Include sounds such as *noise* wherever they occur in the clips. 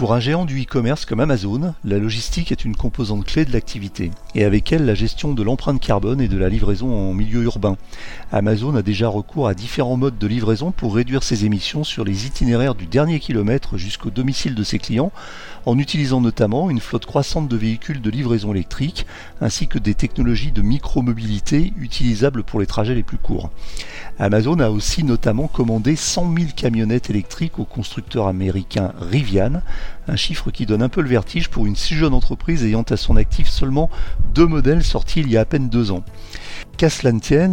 Pour un géant du e-commerce comme Amazon, la logistique est une composante clé de l'activité, et avec elle la gestion de l'empreinte carbone et de la livraison en milieu urbain. Amazon a déjà recours à différents modes de livraison pour réduire ses émissions sur les itinéraires du dernier kilomètre jusqu'au domicile de ses clients, en utilisant notamment une flotte croissante de véhicules de livraison électrique, ainsi que des technologies de micro-mobilité utilisables pour les trajets les plus courts. Amazon a aussi notamment commandé 100 000 camionnettes électriques au constructeur américain Rivian, un chiffre qui donne un peu le vertige pour une si jeune entreprise ayant à son actif seulement deux modèles sortis il y a à peine deux ans. Qu'à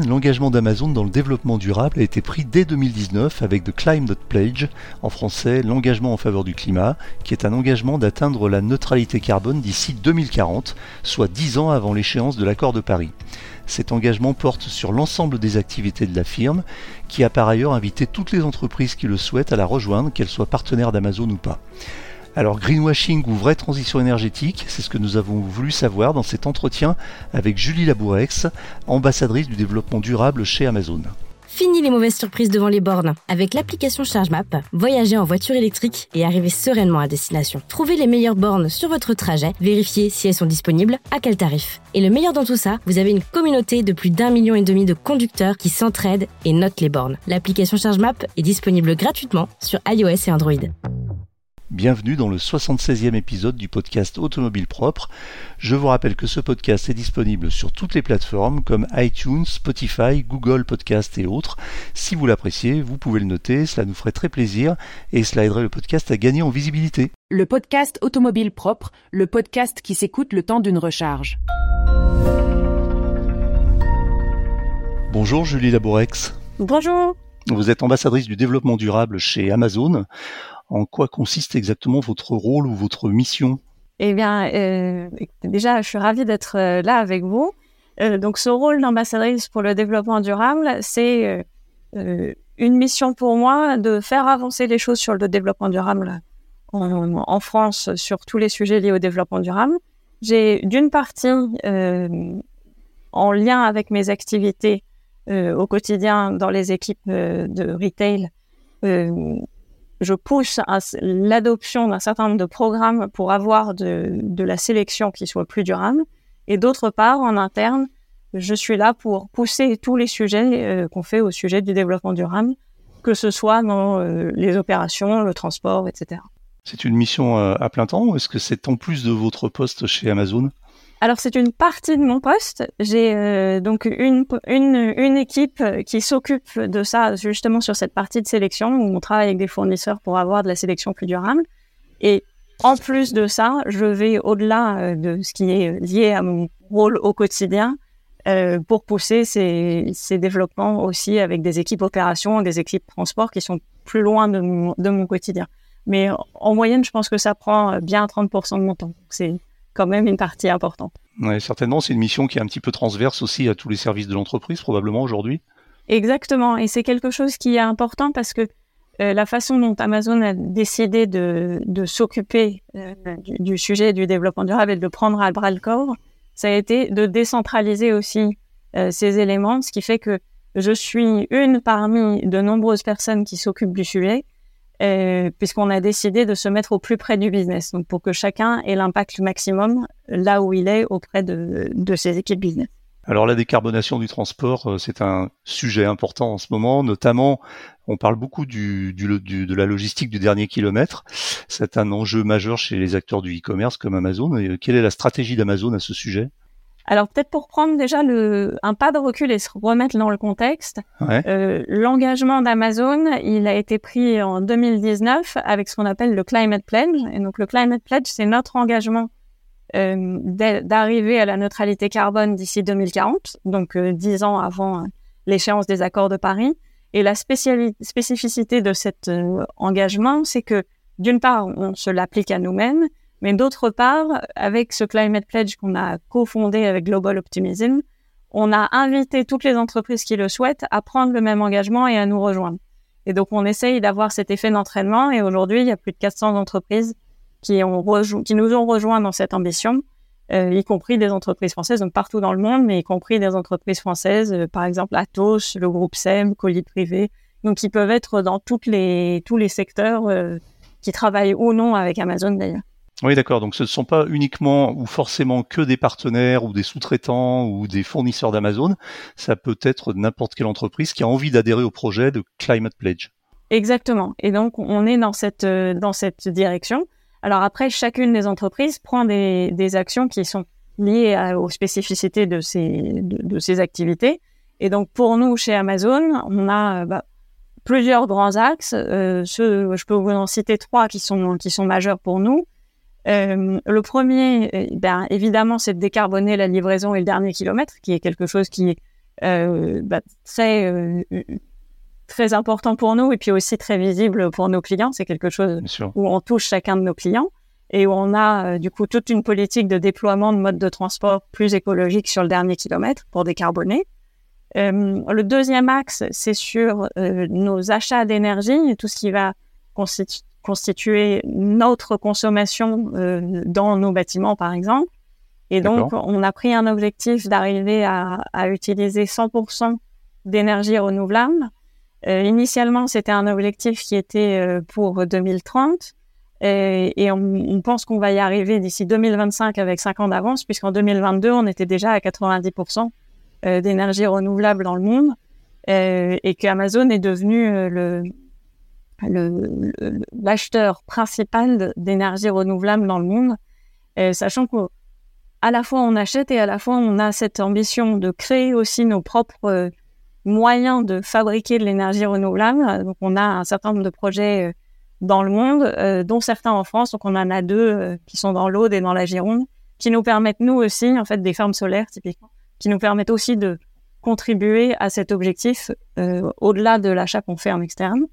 l'engagement d'Amazon dans le développement durable a été pris dès 2019 avec The Climate Pledge, en français l'engagement en faveur du climat, qui est un engagement d'atteindre la neutralité carbone d'ici 2040, soit dix ans avant l'échéance de l'accord de Paris. Cet engagement porte sur l'ensemble des activités de la firme, qui a par ailleurs invité toutes les entreprises qui le souhaitent à la rejoindre, qu'elles soient partenaires d'Amazon ou pas. Alors greenwashing ou vraie transition énergétique, c'est ce que nous avons voulu savoir dans cet entretien avec Julie Labourex, ambassadrice du développement durable chez Amazon. Fini les mauvaises surprises devant les bornes. Avec l'application ChargeMap, voyagez en voiture électrique et arrivez sereinement à destination. Trouvez les meilleures bornes sur votre trajet, vérifiez si elles sont disponibles, à quel tarif. Et le meilleur dans tout ça, vous avez une communauté de plus d'un million et demi de conducteurs qui s'entraident et notent les bornes. L'application ChargeMap est disponible gratuitement sur iOS et Android. Bienvenue dans le 76e épisode du podcast Automobile Propre. Je vous rappelle que ce podcast est disponible sur toutes les plateformes comme iTunes, Spotify, Google Podcast et autres. Si vous l'appréciez, vous pouvez le noter, cela nous ferait très plaisir et cela aiderait le podcast à gagner en visibilité. Le podcast Automobile Propre, le podcast qui s'écoute le temps d'une recharge. Bonjour Julie Labourex. Bonjour. Vous êtes ambassadrice du développement durable chez Amazon en quoi consiste exactement votre rôle ou votre mission? Eh bien, euh, déjà, je suis ravie d'être euh, là avec vous. Euh, donc, ce rôle d'ambassadrice pour le développement durable, c'est une mission pour moi de faire avancer les choses sur le développement durable en, en France sur tous les sujets liés au développement durable. J'ai d'une partie en lien avec mes activités au quotidien dans les équipes de retail je pousse l'adoption d'un certain nombre de programmes pour avoir de, de, la sélection qui soit plus durable. Et d'autre part, en interne, je suis là pour pousser tous les sujets euh, qu'on fait au sujet du développement durable, que ce soit dans euh, les opérations, le transport, etc. C'est une mission euh, à plein temps ou est-ce que c'est en plus de votre poste chez Amazon? Alors c'est une partie de mon poste. J'ai euh, donc une, une, une équipe qui s'occupe de ça justement sur cette partie de sélection où on travaille avec des fournisseurs pour avoir de la sélection plus durable. Et en plus de ça, je vais au-delà euh, de ce qui est lié à mon rôle au quotidien euh, pour pousser ces, ces développements aussi avec des équipes opérations, des équipes transport qui sont plus loin de mon, de mon quotidien. Mais en moyenne, je pense que ça prend bien 30% de mon temps. C'est quand même une partie importante. Certainement, c'est une mission qui est un petit peu transverse aussi à tous les services de l'entreprise, probablement aujourd'hui. Exactement, et c'est quelque chose qui est important parce que euh, la façon dont Amazon a décidé de, de s'occuper euh, du, sujet du développement durable et de le prendre à bras le corps, ça a été de décentraliser aussi euh, ces éléments, ce qui fait que je suis une parmi de nombreuses personnes qui s'occupent du sujet, euh, puisqu'on a décidé de se mettre au plus près du business, donc pour que chacun ait l'impact maximum là où il est auprès de, ses équipes business. Alors la décarbonation du transport, euh, c'est un sujet important en ce moment, notamment on parle beaucoup de la logistique du dernier kilomètre. C'est un enjeu majeur chez les acteurs du e-commerce comme Amazon. Et quelle est la stratégie d'Amazon à ce sujet? Alors peut-être pour prendre déjà le, un pas de recul et se remettre dans le contexte, euh, l'engagement d'Amazon, il a été pris en 2019 avec ce qu'on appelle le Climate Pledge. Et donc le Climate Pledge, c'est notre engagement euh, d'arriver à la neutralité carbone d'ici 2040, donc euh, dix ans avant l'échéance des accords de Paris. Et la spécificité de cet euh, engagement, c'est que d'une part, on se l'applique à nous-mêmes, mais d'autre part, avec ce Climate Pledge qu'on a cofondé avec Global Optimism, on a invité toutes les entreprises qui le souhaitent à prendre le même engagement et à nous rejoindre. Et donc, on essaye d'avoir cet effet d'entraînement. Et aujourd'hui, il y a plus de 400 entreprises qui, ont qui nous ont rejoints dans cette ambition, euh, y compris des entreprises françaises, donc partout dans le monde, mais y compris des entreprises françaises, euh, par exemple Atos, le groupe SEM, Colis Privé, donc qui peuvent être dans toutes les, tous les secteurs euh, qui travaillent ou non avec Amazon d'ailleurs. Oui, d'accord. Donc ce ne sont pas uniquement ou forcément que des partenaires ou des sous-traitants ou des fournisseurs d'Amazon. Ça peut être n'importe quelle entreprise qui a envie d'adhérer au projet de Climate Pledge. Exactement. Et donc on est dans cette euh, dans cette direction. Alors après, chacune des entreprises prend des, des actions qui sont liées aux spécificités de ces de, de, ces activités. Et donc pour nous chez Amazon, on a bah, plusieurs grands axes. Euh, je peux vous en citer trois qui sont qui sont majeurs pour nous. Euh, le premier, euh, ben, évidemment, c'est de décarboner la livraison et le dernier kilomètre, qui est quelque chose qui est euh, bah, très très important pour nous et puis aussi très visible pour nos clients. C'est quelque chose où on touche chacun de nos clients et où on a du coup toute une politique de déploiement de modes de transport plus écologiques sur le dernier kilomètre pour décarboner. le deuxième axe, c'est sur nos achats d'énergie et tout ce qui va constituer constituer notre consommation euh, dans nos bâtiments, par exemple. Et donc, on a pris un objectif d'arriver à, à, utiliser 100% d'énergie renouvelable. Euh, initialement, c'était un objectif qui était euh, pour 2030. Et, et on, on, pense qu'on va y arriver d'ici 2025 avec 5 ans d'avance, puisqu'en 2022, on était déjà à 90% euh, d'énergie renouvelable dans le monde. et qu'Amazon est devenu le, l'acheteur principal d'énergie renouvelable dans le monde, et sachant qu'à la fois on achète et à la fois on a cette ambition de créer aussi nos propres euh, moyens de fabriquer de l'énergie renouvelable. Donc on a un certain nombre de projets euh, dans le monde, euh, dont certains en France. Donc on en a deux qui sont dans l'Aude et dans la Gironde, qui nous permettent nous aussi, en fait, des fermes solaires typiquement, qui nous permettent aussi de contribuer à cet objectif au-delà de l'achat qu'on fait en externe.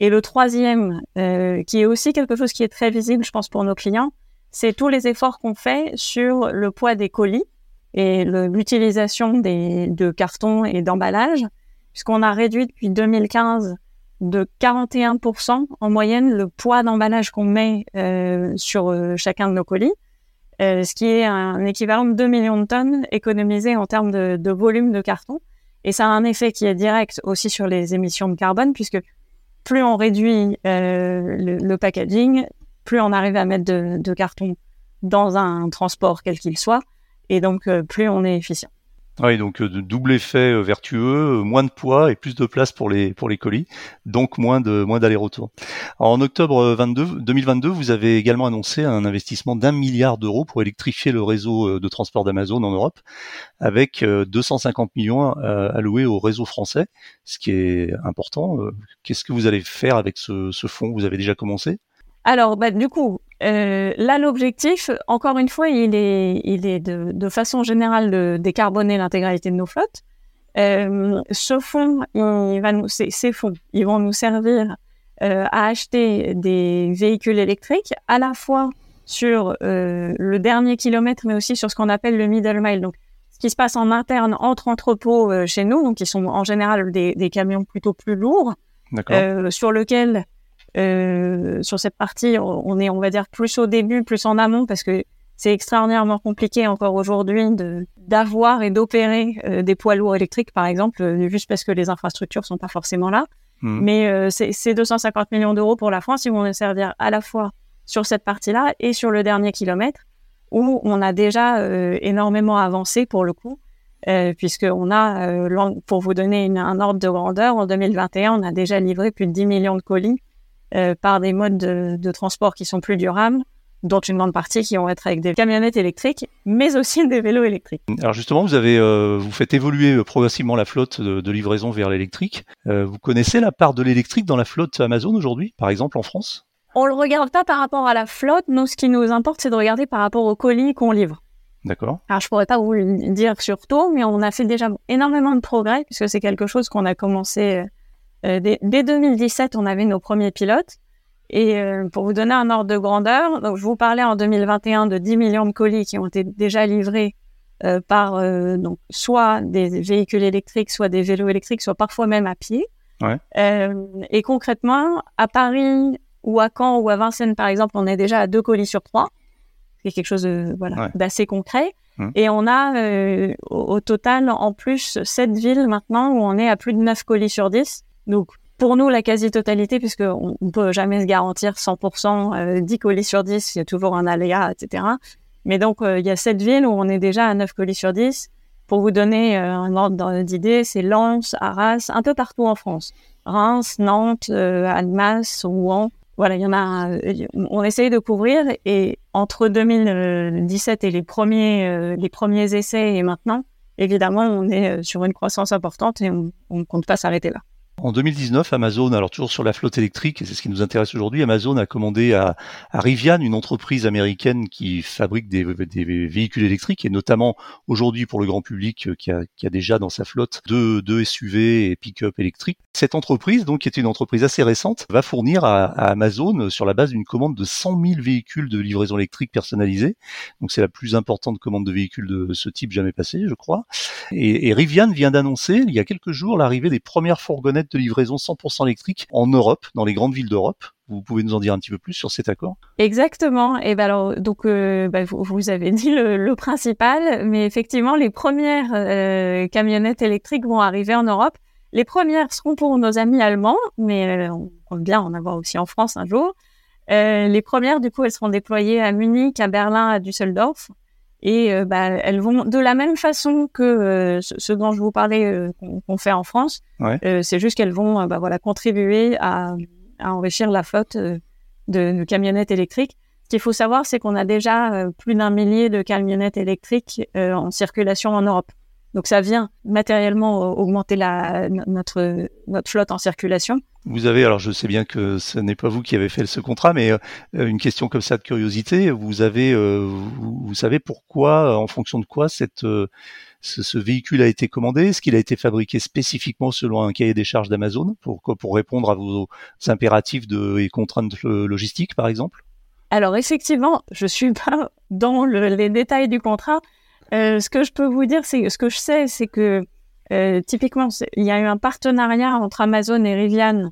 Et le troisième, euh, qui est aussi quelque chose qui est très visible, je pense, pour nos clients, c'est tous les efforts qu'on fait sur le poids des colis et l'utilisation de cartons et d'emballages, puisqu'on a réduit depuis 2015 de 41% en moyenne le poids d'emballage qu'on met euh, sur euh, chacun de nos colis, ce qui est un équivalent de 2 millions de tonnes économisées en termes de, de volume de carton. Et ça a un effet qui est direct aussi sur les émissions de carbone, puisque plus on réduit euh, le, packaging, plus on arrive à mettre de, carton dans un transport quel qu'il soit, et donc euh, plus on est efficient. Oui, donc euh, double effet vertueux, moins de poids et plus de place pour les pour les colis, donc moins de moins d'aller-retour. En octobre 22, 2022, vous avez également annoncé un investissement d'un milliard d'euros pour électrifier le réseau de transport d'Amazon en Europe, avec 250 millions alloués au réseau français, ce qui est important. Qu'est-ce que vous allez faire avec ce, ce fonds? Vous avez déjà commencé? Alors, bah, du coup, euh, là, l'objectif, encore une fois, il est, il est de, de façon générale de décarboner l'intégralité de nos flottes. Euh, ce fonds, il va nous, ces, ces fonds, ils vont nous servir euh, à acheter des véhicules électriques, à la fois sur euh, le dernier kilomètre, mais aussi sur ce qu'on appelle le middle mile. Donc, ce qui se passe en interne entre entrepôts euh, chez nous, donc qui sont en général des, des camions plutôt plus lourds, euh, sur lequel euh, sur cette partie, on est, on va dire, plus au début, plus en amont, parce que c'est extraordinairement compliqué encore aujourd'hui d'avoir et d'opérer euh, des poids lourds électriques, par exemple, euh, juste parce que les infrastructures sont pas forcément là. Hmm. Mais c'est 250 millions d'euros pour la France, ils vont nous servir à la fois sur cette partie-là et sur le dernier kilomètre, où on a déjà énormément avancé pour le coup. Euh, puisqu'on a, pour vous donner une, un ordre de grandeur, en 2021, on a déjà livré plus de 10 millions de colis euh, par des modes de, de, transport qui sont plus durables, dont une grande partie qui vont être avec des camionnettes électriques, mais aussi *laughs* des vélos électriques. Alors justement, vous avez euh, vous faites évoluer euh, progressivement la flotte de, de livraison vers l'électrique. Euh, vous connaissez la part de l'électrique dans la flotte Amazon aujourd'hui, par exemple en France? On le regarde pas par rapport à la flotte. Nous, ce qui nous importe, c'est de regarder par rapport aux colis qu'on livre. D'accord. Alors je pourrais pas vous le dire sur tout, mais on a fait déjà énormément de progrès puisque c'est quelque chose qu'on a commencé euh, dès, 2017, on avait nos premiers pilotes. Et euh, pour vous donner un ordre de grandeur, donc je vous parlais en 2021 de 10 millions de colis qui ont été déjà livrés euh, par donc soit des véhicules électriques, soit des vélos électriques, soit parfois même à pied. Ouais. et concrètement, à Paris ou à Caen ou à Vincennes, par exemple, on est déjà à deux colis sur trois. C'est quelque chose de, voilà, d'assez concret. Hum. Et on a au, au, total, en plus, sept villes maintenant où on est à plus de 9 colis sur 10. Donc, pour nous la quasi-totalité, puisque on, ne peut jamais se garantir 100%, 10 colis sur 10, il y a toujours un aléa, etc. Mais donc, il y a cette ville où on est déjà à 9 colis sur 10. Pour vous donner un ordre d'idée, c'est Lens, Arras, un peu partout en France. Reims, Nantes, Annemasse, Rouen. Voilà, il y en a. On essaye de couvrir et entre 2017 et les premiers, les premiers essais et maintenant, évidemment, on est sur une croissance importante et on ne compte pas s'arrêter là. En 2019, Amazon, alors toujours sur la flotte électrique, et c'est ce qui nous intéresse aujourd'hui, Amazon a commandé à, Rivian, une entreprise américaine qui fabrique des, véhicules électriques, et notamment aujourd'hui pour le grand public euh, qui a, qui a déjà dans sa flotte deux, deux SUV et pick-up électriques. Cette entreprise, donc qui est une entreprise assez récente, va fournir à, Amazon, euh, sur la base d'une commande de 100 000 véhicules de livraison électrique personnalisés. Donc c'est la plus importante commande de véhicules de ce type jamais passée, je crois. Et Rivian vient d'annoncer il y a quelques jours l'arrivée des premières fourgonnettes de livraison 100% électrique en Europe, dans les grandes villes d'Europe. Vous pouvez nous en dire un petit peu plus sur cet accord? Exactement. Et ben alors, donc, euh, bah, vous, avez dit le, principal, mais effectivement, les premières euh, camionnettes électriques vont arriver en Europe. Les premières seront pour nos amis allemands, mais euh, on compte bien en avoir aussi en France un jour. les premières, du coup, elles seront déployées à Munich, à Berlin, à Düsseldorf. Et euh, bah, elles vont de la même façon que euh, ce, dont je vous parlais euh, qu'on fait en France. c'est juste qu'elles vont bah, voilà, contribuer à, à, enrichir la flotte de, de, camionnettes électriques. Ce qu'il faut savoir, c'est qu'on a déjà plus d'un millier de camionnettes électriques en circulation en Europe. Donc ça vient matériellement augmenter la, notre, notre flotte en circulation. Vous avez, alors je sais bien que ce n'est pas vous qui avez fait ce contrat, mais euh, une question comme ça de curiosité, vous avez, euh, vous, savez pourquoi, en fonction de quoi cette, euh, ce, véhicule a été commandé? Est-ce qu'il a été fabriqué spécifiquement selon un cahier des charges d'Amazon pour, pour répondre à vos impératifs de, et contraintes logistiques, par exemple? Alors effectivement, je suis pas dans les détails du contrat. Ce que je peux vous dire, c'est ce que je sais, c'est que euh, typiquement, il y a eu un partenariat entre Amazon et Rivian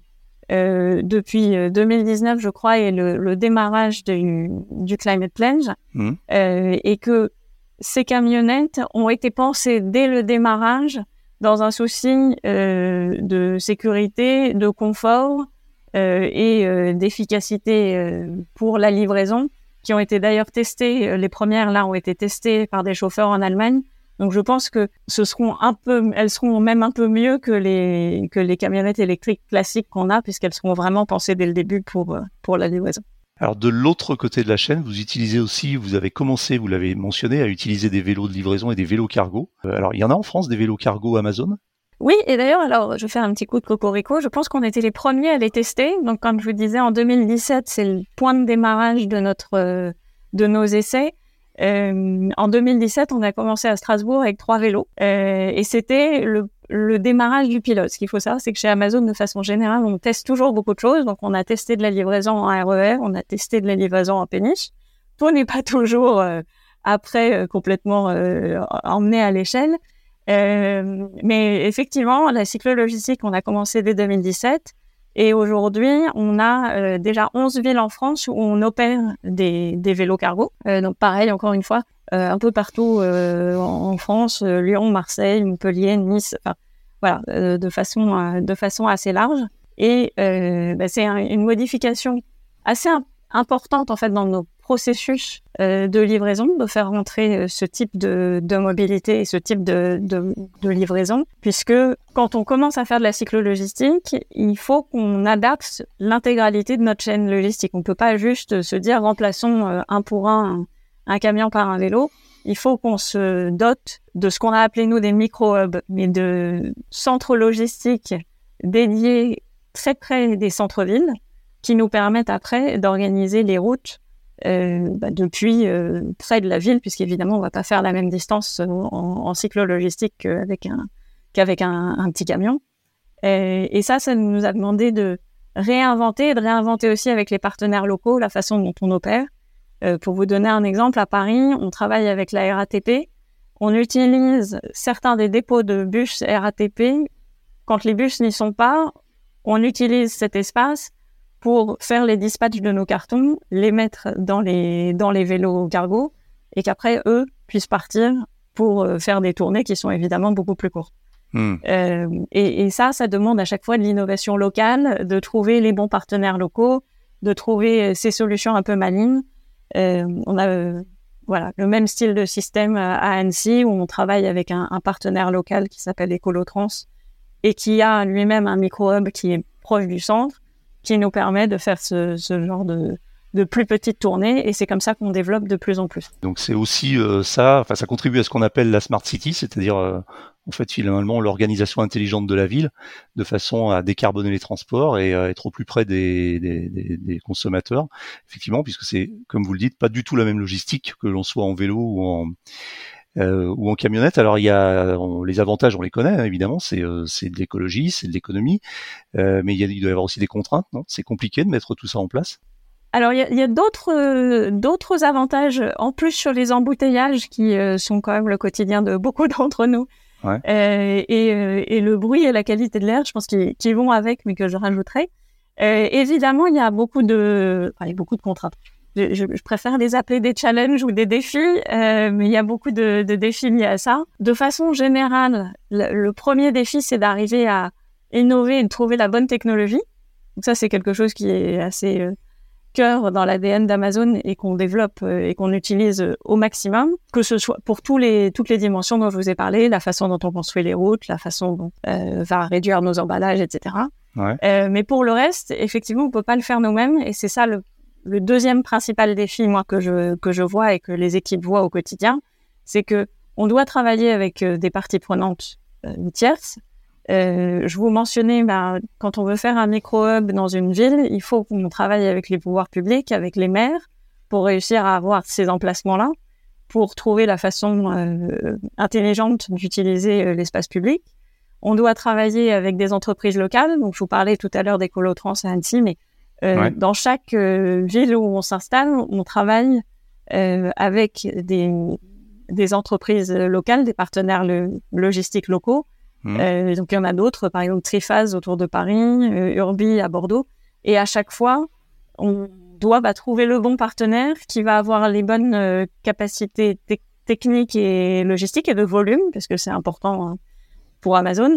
euh, depuis 2019, euh, je crois, et le, le démarrage du, du Climate Pledge, mmh. euh, et que ces camionnettes ont été pensées dès le démarrage dans un souci euh, de sécurité, de confort et d'efficacité pour la livraison, qui ont été d'ailleurs testées. Les premières là ont été testées par des chauffeurs en Allemagne donc je pense que ce seront un peu, elles seront même un peu mieux que les que les camionnettes électriques classiques qu'on a, puisqu'elles seront vraiment pensées dès le début pour euh, pour la livraison. Alors de l'autre côté de la chaîne, vous utilisez aussi, vous avez commencé, vous l'avez mentionné, à utiliser des vélos de livraison et des vélos cargo. Euh, alors il y en a en France des vélos cargo Amazon? Oui, et d'ailleurs, alors, je vais faire un petit coup de cocorico. Je pense qu'on était les premiers à les tester. Donc, comme je vous disais, en 2017, c'est le point de démarrage de notre, euh, de nos essais. Euh, en 2017, on a commencé à Strasbourg avec trois vélos euh, et c'était le, le, démarrage du pilote. Ce qu'il faut savoir, c'est que chez Amazon, de façon générale, on teste toujours beaucoup de choses. Donc, on a testé de la livraison en RER, e on a testé de la livraison en péniche. Tout n'est pas toujours euh, après euh, complètement emmené à l'échelle. Mais effectivement, la cyclo-logistique, on a commencé dès 2017. Et aujourd'hui, on a euh, déjà 11 villes en France où on opère des, des vélos cargo. Euh, donc pareil, encore une fois, euh, un peu partout en France, Lyon, Marseille, Montpellier, Nice, enfin voilà, de façon de façon assez large. Et bah, c'est une modification assez importante en fait dans nos processus euh, de livraison, de faire rentrer euh, ce type de, de, mobilité et ce type de, de, livraison, puisque quand on commence à faire de la cyclo-logistique, il faut qu'on adapte l'intégralité de notre chaîne logistique. On peut pas juste se dire remplaçons euh, un pour un un camion par un vélo. Il faut qu'on se dote de ce qu'on a appelé nous des micro-hubs, mais de centres logistiques dédiés très près des centres-villes qui nous permettent après d'organiser les routes euh, bah, depuis euh, près de la ville, puisqu'évidemment, on va pas faire la même distance en, en cyclo-logistique qu'avec un, qu'avec un, petit camion. Et, et, ça, ça nous a demandé de réinventer de réinventer aussi avec les partenaires locaux la façon dont on opère. Euh, pour vous donner un exemple, à Paris, on travaille avec la RATP. On utilise certains des dépôts de bus RATP. Quand les bus n'y sont pas, on utilise cet espace pour faire les dispatchs de nos cartons, les mettre dans les, dans les vélos cargo et qu'après, eux puissent partir pour euh, faire des tournées qui sont évidemment beaucoup plus courtes. Hmm. Euh, et, et, ça, ça demande à chaque fois de l'innovation locale, de trouver les bons partenaires locaux, de trouver ces solutions un peu malines. Euh, on a voilà le même style de système à Annecy où on travaille avec un, un partenaire local qui s'appelle Ecolotrans et qui a lui-même un micro-hub qui est proche du centre, qui nous permet de faire ce, ce genre de, de plus petites tournées et c'est comme ça qu'on développe de plus en plus. Donc c'est aussi euh, ça, enfin ça contribue à ce qu'on appelle la smart city, c'est-à-dire euh, en fait finalement l'organisation intelligente de la ville, de façon à décarboner les transports et à être au plus près des, des, des, des consommateurs. Effectivement, puisque c'est comme vous le dites, pas du tout la même logistique que l'on soit en vélo ou en euh, ou en camionnette. Alors il y a les avantages, on les connaît hein, évidemment, c'est euh, c'est de l'écologie, c'est de l'économie, euh, mais il, y a, il doit y avoir aussi des contraintes, non? C'est compliqué de mettre tout ça en place? Alors il y a, d'autres euh, d'autres avantages en plus sur les embouteillages qui euh, sont quand même le quotidien de beaucoup *laughs* d'entre nous. Ouais. Euh, et, euh, et, le bruit et la qualité de l'air, je pense qu'ils vont avec, mais que je rajouterai. évidemment, il y a beaucoup de enfin, il y a beaucoup de contraintes. Je, je, je, préfère les appeler des challenges ou des défis, mais il y a beaucoup de, de, défis liés à ça. De façon générale, le, le premier défi, c'est d'arriver à innover et de trouver la bonne technologie. Donc ça, c'est quelque chose qui est assez cœur dans l'ADN d'Amazon et qu'on développe euh, et qu'on utilise euh, au maximum, que ce soit pour tous les, toutes les dimensions dont je vous ai parlé, la façon dont on construit les routes, la façon dont euh, va réduire nos emballages, etc. Ouais. Euh, mais pour le reste, effectivement, on peut pas le faire nous-mêmes et c'est ça le, le, deuxième principal défi, moi, que je, que je vois et que les équipes voient au quotidien, c'est que on doit travailler avec des parties prenantes euh, tierces euh, je vous mentionnais, bah, quand on veut faire un micro-hub dans une ville, il faut qu'on travaille avec les pouvoirs publics, avec les maires, pour réussir à avoir ces emplacements-là, pour trouver la façon euh, intelligente d'utiliser euh, l'espace public. On doit travailler avec des entreprises locales. Donc, je vous parlais tout à l'heure des colotrans à Annecy, mais euh, ouais. dans chaque euh, ville où on s'installe, on travaille avec des, des entreprises locales, des partenaires logistiques locaux, Mmh. Euh, donc il y en a d'autres, par exemple Triphase autour de Paris, euh, Urbi à Bordeaux. Et à chaque fois, on doit bah, trouver le bon partenaire qui va avoir les bonnes euh, capacités te techniques et logistiques et de volume, parce que c'est important hein, pour Amazon.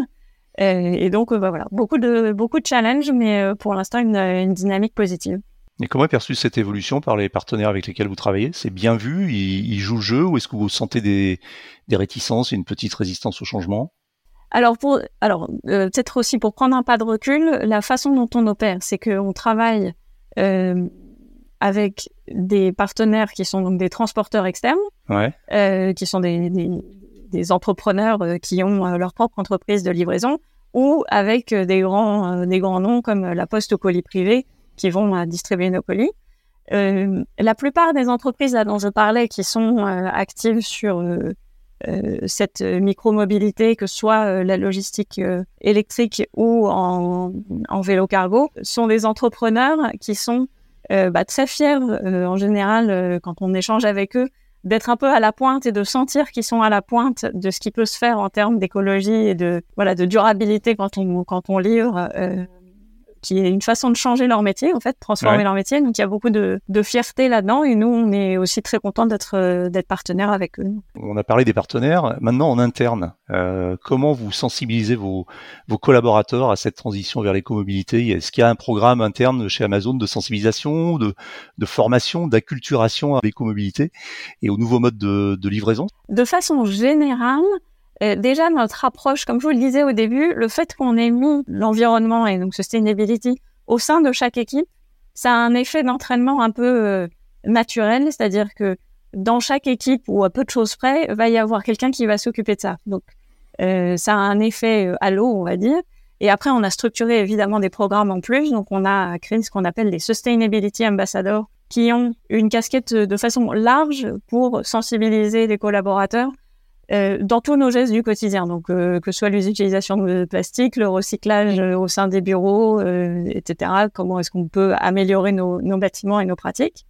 Euh, et donc bah, voilà, beaucoup de beaucoup de challenges, mais euh, pour l'instant une, une, dynamique positive. Et comment est perçue cette évolution par les partenaires avec lesquels vous travaillez? C'est bien vu? Ils, ils, jouent le jeu? Ou est-ce que vous sentez des, des réticences et une petite résistance au changement? Alors, pour, alors euh, peut-être aussi pour prendre un pas de recul, la façon dont on opère, c'est qu'on travaille euh, avec des partenaires qui sont donc des transporteurs externes, ouais. euh, qui sont des, des, des entrepreneurs euh, qui ont euh, leur propre entreprise de livraison, ou avec des grands, des grands noms comme la Poste au colis privé qui vont distribuer nos colis. la plupart des entreprises dont je parlais qui sont actives sur euh, cette micro-mobilité, que ce soit euh, la logistique euh, électrique ou en, en, vélo cargo, sont des entrepreneurs qui sont bah, très fiers en général quand on échange avec eux d'être un peu à la pointe et de sentir qu'ils sont à la pointe de ce qui peut se faire en termes d'écologie et de voilà de durabilité quand on quand on livre euh, qui est une façon de changer leur métier, en fait, transformer ouais. leur métier. Donc, il y a beaucoup de, de fierté là-dedans et nous, on est aussi très contents d'être euh, d'être partenaires avec eux. On a parlé des partenaires. Maintenant, en interne, euh, comment vous sensibilisez vos, vos collaborateurs à cette transition vers l'écomobilité? Est-ce qu'il y a un programme interne chez Amazon de sensibilisation, de, de formation, d'acculturation à l'écomobilité et aux nouveaux modes de, de livraison? De façon générale, euh, déjà, notre approche, comme je vous le disais au début, le fait qu'on ait mis l'environnement et donc sustainability au sein de chaque équipe, ça a un effet d'entraînement un peu euh, naturel, c'est-à-dire que dans chaque équipe ou à peu de choses près, va y avoir quelqu'un qui va s'occuper de ça. Donc, euh, ça a un effet euh, halo, on va dire. Et après, on a structuré évidemment des programmes en plus. Donc, on a créé ce qu'on appelle les Sustainability Ambassadors, qui ont une casquette de façon large pour sensibiliser les collaborateurs euh, dans tous nos gestes du quotidien, donc euh, que ce soit les utilisations de plastique, le recyclage euh, au sein des bureaux, etc. Comment est-ce qu'on peut améliorer nos, bâtiments et nos pratiques.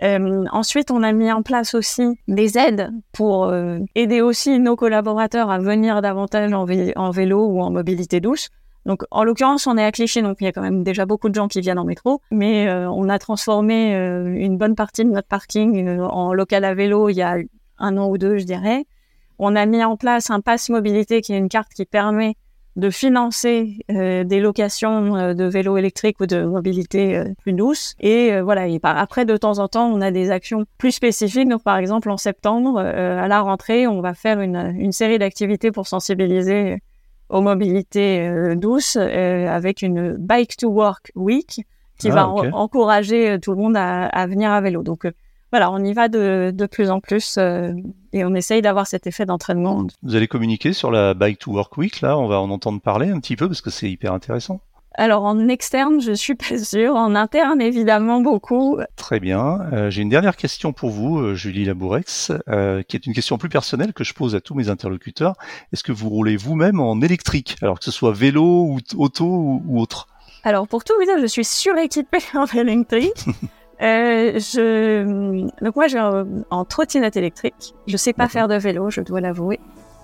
Ensuite, on a mis en place aussi des aides pour aider aussi nos collaborateurs à venir davantage en, vé en vélo ou en mobilité douce. Donc, en l'occurrence, on est à Clichy, donc il y a quand même déjà beaucoup de gens qui viennent en métro, mais on a transformé une bonne partie de notre parking en local à vélo il y a un an ou deux, je dirais. On a mis en place un pass mobilité qui est une carte qui permet de financer euh, des locations euh, de vélos électriques ou de mobilité euh, plus douce. Et voilà, et après, de temps en temps, on a des actions plus spécifiques. Donc, par exemple, en septembre, à la rentrée, on va faire une, une série d'activités pour sensibiliser aux mobilités douces avec une Bike to Work Week qui ah, va encourager tout le monde à, à venir à vélo. Donc, voilà, on y va de, de plus en plus euh, et on essaye d'avoir cet effet d'entraînement. Vous allez communiquer sur la Bike to Work Week, là, on va en entendre parler un petit peu parce que c'est hyper intéressant. Alors en externe, je suis pas sûre. En interne, évidemment, beaucoup. Très bien. Euh, j'ai une dernière question pour vous, euh, Julie Labourex, qui est une question plus personnelle que je pose à tous mes interlocuteurs. Est-ce que vous roulez vous-même en électrique, alors que ce soit vélo ou auto ou, ou autre? Alors pour tout vous dire, je suis suréquipée *laughs* en électrique. Euh, je... Donc moi, j'ai en trottinette électrique. Je sais pas faire de vélo, je dois l'avouer.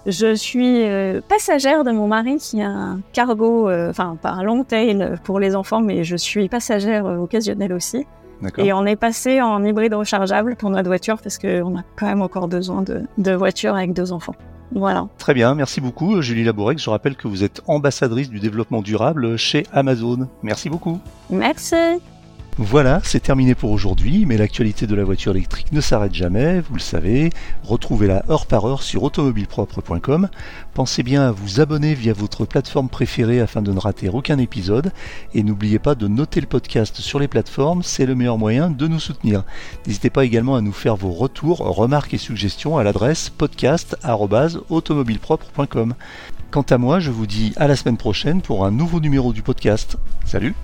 Je suis euh, passagère de mon mari qui a un cargo, euh, enfin pas un long tail pour les enfants, mais je suis passagère occasionnelle aussi. Et on est passé en hybride rechargeable pour notre voiture parce qu'on a quand même encore besoin de, de voitures avec deux enfants. Voilà. Très bien, merci beaucoup Julie Labourec. Je rappelle que vous êtes ambassadrice du développement durable chez Amazon. Merci beaucoup. Merci. Voilà, c'est terminé pour aujourd'hui, mais l'actualité de la voiture électrique ne s'arrête jamais, vous le savez. Retrouvez-la heure par heure sur automobilepropre.com. Pensez bien à vous abonner via votre plateforme préférée afin de ne rater aucun épisode. Et n'oubliez pas de noter le podcast sur les plateformes, c'est le meilleur moyen de nous soutenir. N'hésitez pas également à nous faire vos retours, remarques et suggestions à l'adresse podcast.automobilepropre.com. Quant à moi, je vous dis à la semaine prochaine pour un nouveau numéro du podcast. Salut